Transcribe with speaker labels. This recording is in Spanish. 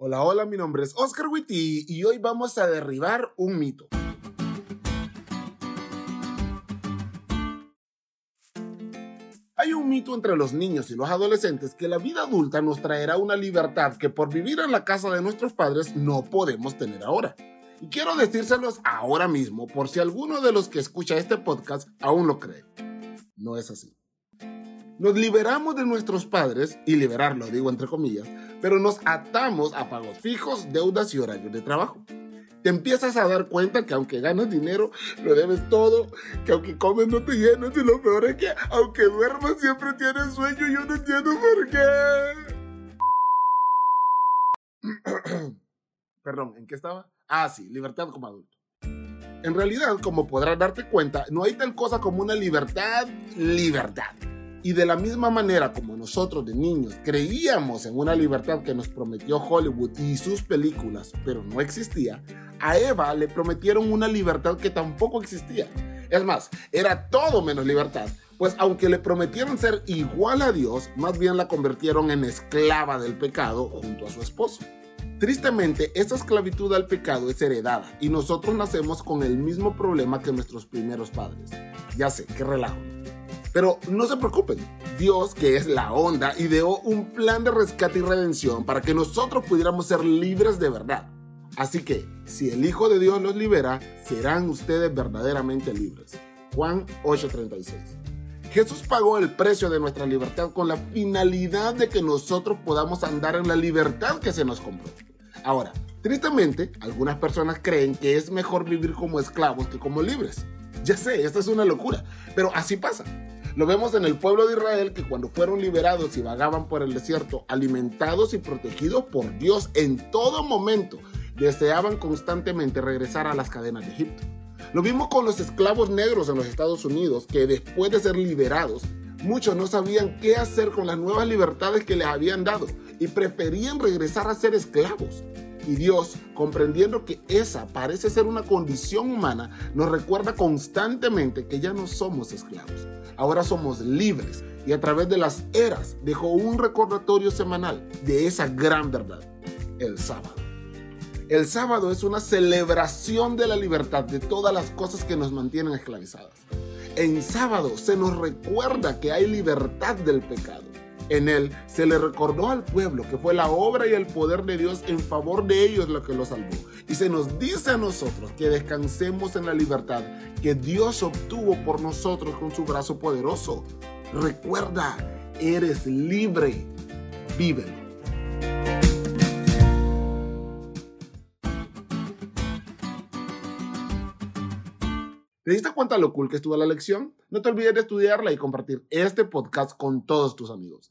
Speaker 1: Hola, hola, mi nombre es Oscar Witty y hoy vamos a derribar un mito. Hay un mito entre los niños y los adolescentes que la vida adulta nos traerá una libertad que por vivir en la casa de nuestros padres no podemos tener ahora. Y quiero decírselos ahora mismo por si alguno de los que escucha este podcast aún lo cree. No es así. Nos liberamos de nuestros padres, y liberarlo digo entre comillas, pero nos atamos a pagos fijos, deudas y horarios de trabajo. Te empiezas a dar cuenta que aunque ganas dinero, lo debes todo, que aunque comes no te llenas y lo peor es que aunque duermas siempre tienes sueño y yo no entiendo por qué. Perdón, ¿en qué estaba? Ah, sí, libertad como adulto. En realidad, como podrás darte cuenta, no hay tal cosa como una libertad, libertad. Y de la misma manera como nosotros de niños creíamos en una libertad que nos prometió Hollywood y sus películas, pero no existía, a Eva le prometieron una libertad que tampoco existía. Es más, era todo menos libertad, pues aunque le prometieron ser igual a Dios, más bien la convirtieron en esclava del pecado junto a su esposo. Tristemente, esa esclavitud al pecado es heredada y nosotros nacemos con el mismo problema que nuestros primeros padres. Ya sé, qué relajo. Pero no se preocupen, Dios, que es la onda, ideó un plan de rescate y redención para que nosotros pudiéramos ser libres de verdad. Así que, si el Hijo de Dios los libera, serán ustedes verdaderamente libres. Juan 8:36. Jesús pagó el precio de nuestra libertad con la finalidad de que nosotros podamos andar en la libertad que se nos compró. Ahora, tristemente, algunas personas creen que es mejor vivir como esclavos que como libres. Ya sé, esta es una locura, pero así pasa. Lo vemos en el pueblo de Israel que cuando fueron liberados y vagaban por el desierto, alimentados y protegidos por Dios en todo momento, deseaban constantemente regresar a las cadenas de Egipto. Lo vimos con los esclavos negros en los Estados Unidos, que después de ser liberados, muchos no sabían qué hacer con las nuevas libertades que les habían dado y preferían regresar a ser esclavos. Y Dios, comprendiendo que esa parece ser una condición humana, nos recuerda constantemente que ya no somos esclavos. Ahora somos libres y a través de las eras dejó un recordatorio semanal de esa gran verdad, el sábado. El sábado es una celebración de la libertad de todas las cosas que nos mantienen esclavizadas. En sábado se nos recuerda que hay libertad del pecado en él se le recordó al pueblo que fue la obra y el poder de Dios en favor de ellos lo que los salvó. Y se nos dice a nosotros que descansemos en la libertad que Dios obtuvo por nosotros con su brazo poderoso. Recuerda, eres libre. Vívelo. ¿Te diste cuenta lo cool que estuvo la lección? No te olvides de estudiarla y compartir este podcast con todos tus amigos.